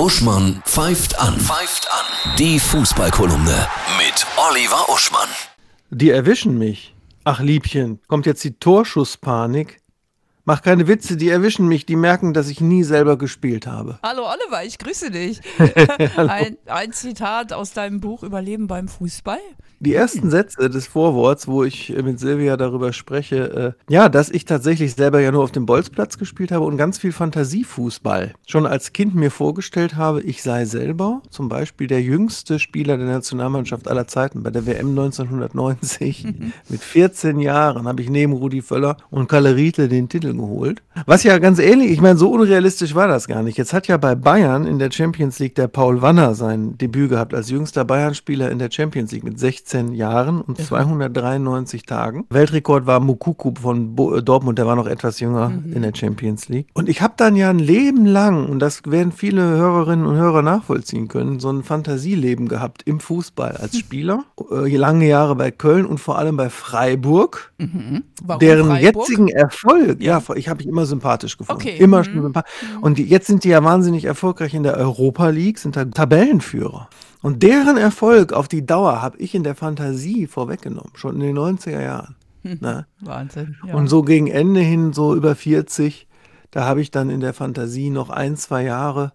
Uschmann pfeift an. Pfeift an. Die Fußballkolumne mit Oliver Uschmann. Die erwischen mich. Ach Liebchen, kommt jetzt die Torschusspanik? Mach keine Witze, die erwischen mich, die merken, dass ich nie selber gespielt habe. Hallo Oliver, ich grüße dich. ein, ein Zitat aus deinem Buch Überleben beim Fußball. Die ersten Sätze des Vorworts, wo ich mit Silvia darüber spreche, äh, ja, dass ich tatsächlich selber ja nur auf dem Bolzplatz gespielt habe und ganz viel Fantasiefußball. Schon als Kind mir vorgestellt habe, ich sei selber zum Beispiel der jüngste Spieler der Nationalmannschaft aller Zeiten bei der WM 1990. Mhm. Mit 14 Jahren habe ich neben Rudi Völler und Kalle Riedle den Titel geholt. Was ja ganz ähnlich, ich meine, so unrealistisch war das gar nicht. Jetzt hat ja bei Bayern in der Champions League der Paul Wanner sein Debüt gehabt als jüngster Bayern-Spieler in der Champions League mit 16 16 Jahren und 293 Tagen. Weltrekord war Mukuku von Bo äh, Dortmund, der war noch etwas jünger mhm. in der Champions League. Und ich habe dann ja ein Leben lang, und das werden viele Hörerinnen und Hörer nachvollziehen können, so ein Fantasieleben gehabt im Fußball als Spieler. Äh, lange Jahre bei Köln und vor allem bei Freiburg. Mhm. deren Freiburg? jetzigen Erfolg, ja, ja ich habe ich immer sympathisch gefunden. Okay. Immer mhm. schon sympathisch. Und die, jetzt sind die ja wahnsinnig erfolgreich in der Europa League, sind da Tabellenführer. Und deren Erfolg auf die Dauer habe ich in der Fantasie vorweggenommen, schon in den 90er Jahren. Ne? Wahnsinn. Ja. Und so gegen Ende hin, so über 40, da habe ich dann in der Fantasie noch ein, zwei Jahre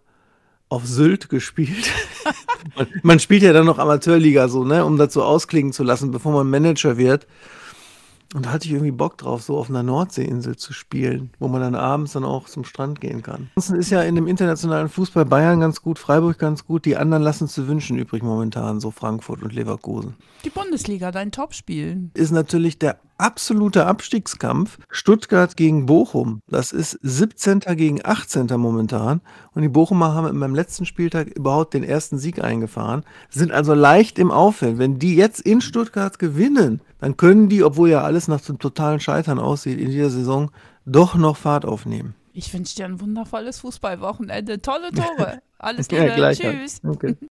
auf Sylt gespielt. man, man, spielt ja dann noch Amateurliga so, ne, um dazu ausklingen zu lassen, bevor man Manager wird. Und da hatte ich irgendwie Bock drauf, so auf einer Nordseeinsel zu spielen, wo man dann abends dann auch zum Strand gehen kann. Ansonsten ist ja in dem internationalen Fußball Bayern ganz gut, Freiburg ganz gut. Die anderen lassen es zu wünschen übrig momentan, so Frankfurt und Leverkusen. Die Bundesliga, dein Topspiel. Ist natürlich der absolute Abstiegskampf. Stuttgart gegen Bochum. Das ist 17. gegen 18. momentan. Und die Bochumer haben beim letzten Spieltag überhaupt den ersten Sieg eingefahren. Sind also leicht im Aufwind. Wenn die jetzt in Stuttgart gewinnen, dann können die, obwohl ja alles nach dem totalen Scheitern aussieht in dieser Saison, doch noch Fahrt aufnehmen. Ich wünsche dir ein wundervolles Fußballwochenende. Tolle Tore. Alles Liebe. Ja, Tschüss. Okay.